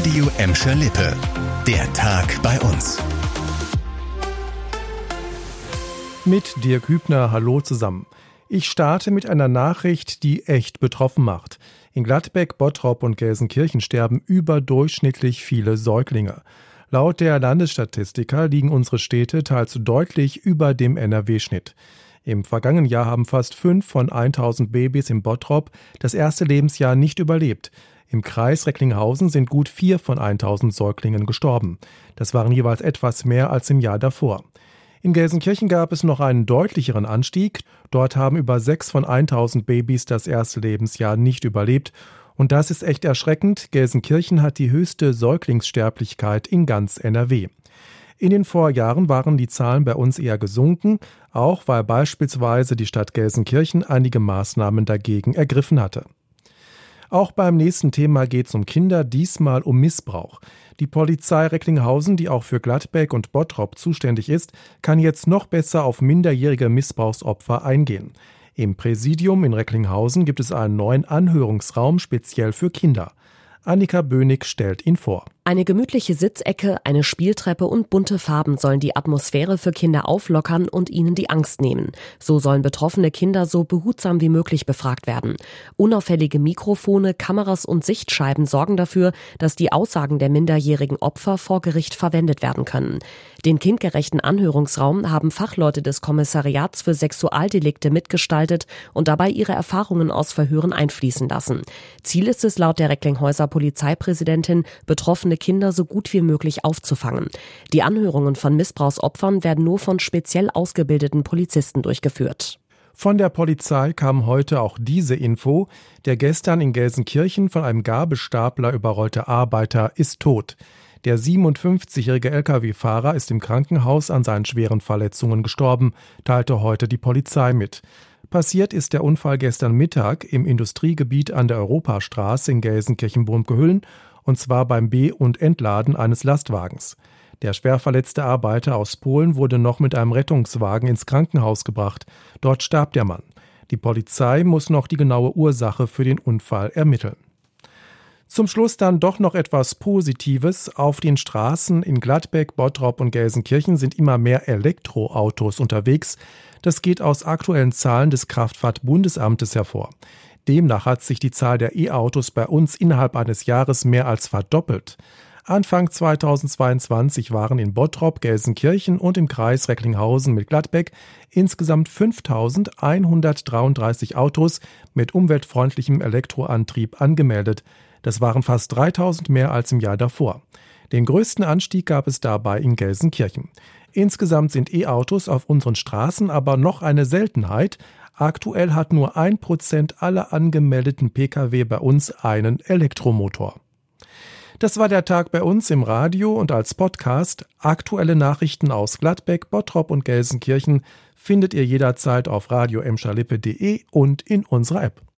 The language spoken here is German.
Radio Emscher Lippe. Der Tag bei uns. Mit Dirk Hübner, hallo zusammen. Ich starte mit einer Nachricht, die echt betroffen macht. In Gladbeck, Bottrop und Gelsenkirchen sterben überdurchschnittlich viele Säuglinge. Laut der Landesstatistiker liegen unsere Städte teils deutlich über dem NRW-Schnitt. Im vergangenen Jahr haben fast fünf von 1000 Babys im Bottrop das erste Lebensjahr nicht überlebt. Im Kreis Recklinghausen sind gut vier von 1000 Säuglingen gestorben. Das waren jeweils etwas mehr als im Jahr davor. In Gelsenkirchen gab es noch einen deutlicheren Anstieg. Dort haben über sechs von 1000 Babys das erste Lebensjahr nicht überlebt. Und das ist echt erschreckend. Gelsenkirchen hat die höchste Säuglingssterblichkeit in ganz NRW. In den Vorjahren waren die Zahlen bei uns eher gesunken, auch weil beispielsweise die Stadt Gelsenkirchen einige Maßnahmen dagegen ergriffen hatte. Auch beim nächsten Thema geht es um Kinder, diesmal um Missbrauch. Die Polizei Recklinghausen, die auch für Gladbeck und Bottrop zuständig ist, kann jetzt noch besser auf minderjährige Missbrauchsopfer eingehen. Im Präsidium in Recklinghausen gibt es einen neuen Anhörungsraum speziell für Kinder. Annika Bönig stellt ihn vor. Eine gemütliche Sitzecke, eine Spieltreppe und bunte Farben sollen die Atmosphäre für Kinder auflockern und ihnen die Angst nehmen. So sollen betroffene Kinder so behutsam wie möglich befragt werden. Unauffällige Mikrofone, Kameras und Sichtscheiben sorgen dafür, dass die Aussagen der minderjährigen Opfer vor Gericht verwendet werden können. Den kindgerechten Anhörungsraum haben Fachleute des Kommissariats für Sexualdelikte mitgestaltet und dabei ihre Erfahrungen aus Verhören einfließen lassen. Ziel ist es laut der Recklinghäuser Polizeipräsidentin, betroffene Kinder so gut wie möglich aufzufangen. Die Anhörungen von Missbrauchsopfern werden nur von speziell ausgebildeten Polizisten durchgeführt. Von der Polizei kam heute auch diese Info. Der gestern in Gelsenkirchen von einem Gabelstapler überrollte Arbeiter ist tot. Der 57-jährige Lkw-Fahrer ist im Krankenhaus an seinen schweren Verletzungen gestorben, teilte heute die Polizei mit. Passiert ist der Unfall gestern Mittag im Industriegebiet an der Europastraße in Gelsenkirchen-Burmgehüllen und zwar beim B- und Entladen eines Lastwagens. Der schwer verletzte Arbeiter aus Polen wurde noch mit einem Rettungswagen ins Krankenhaus gebracht. Dort starb der Mann. Die Polizei muss noch die genaue Ursache für den Unfall ermitteln. Zum Schluss dann doch noch etwas Positives. Auf den Straßen in Gladbeck, Bottrop und Gelsenkirchen sind immer mehr Elektroautos unterwegs. Das geht aus aktuellen Zahlen des Kraftfahrtbundesamtes hervor. Demnach hat sich die Zahl der E-Autos bei uns innerhalb eines Jahres mehr als verdoppelt. Anfang 2022 waren in Bottrop, Gelsenkirchen und im Kreis Recklinghausen mit Gladbeck insgesamt 5133 Autos mit umweltfreundlichem Elektroantrieb angemeldet. Das waren fast 3000 mehr als im Jahr davor. Den größten Anstieg gab es dabei in Gelsenkirchen. Insgesamt sind E-Autos auf unseren Straßen aber noch eine Seltenheit. Aktuell hat nur ein Prozent aller angemeldeten Pkw bei uns einen Elektromotor. Das war der Tag bei uns im Radio und als Podcast. Aktuelle Nachrichten aus Gladbeck, Bottrop und Gelsenkirchen findet ihr jederzeit auf radio und in unserer App.